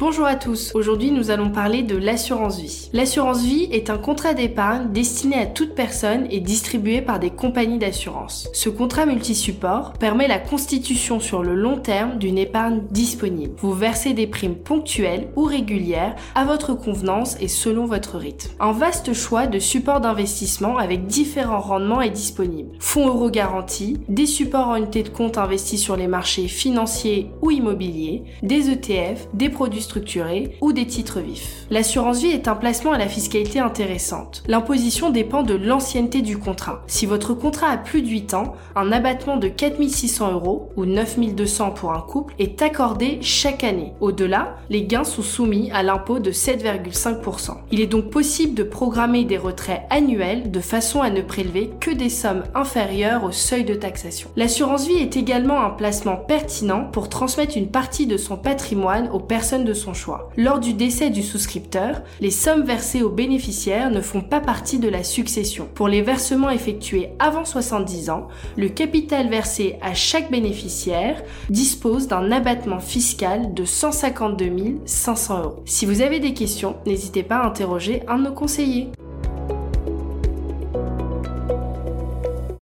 Bonjour à tous, aujourd'hui nous allons parler de l'assurance vie. L'assurance vie est un contrat d'épargne destiné à toute personne et distribué par des compagnies d'assurance. Ce contrat multi-support permet la constitution sur le long terme d'une épargne disponible. Vous versez des primes ponctuelles ou régulières à votre convenance et selon votre rythme. Un vaste choix de supports d'investissement avec différents rendements est disponible. Fonds euro garantis, des supports en unité de compte investis sur les marchés financiers ou immobiliers, des ETF, des produits ou des titres vifs. L'assurance vie est un placement à la fiscalité intéressante. L'imposition dépend de l'ancienneté du contrat. Si votre contrat a plus de 8 ans, un abattement de 4600 euros ou 9200 pour un couple est accordé chaque année. Au-delà, les gains sont soumis à l'impôt de 7,5%. Il est donc possible de programmer des retraits annuels de façon à ne prélever que des sommes inférieures au seuil de taxation. L'assurance vie est également un placement pertinent pour transmettre une partie de son patrimoine aux personnes de son choix. Lors du décès du souscripteur, les sommes versées aux bénéficiaires ne font pas partie de la succession. Pour les versements effectués avant 70 ans, le capital versé à chaque bénéficiaire dispose d'un abattement fiscal de 152 500 euros. Si vous avez des questions, n'hésitez pas à interroger un de nos conseillers.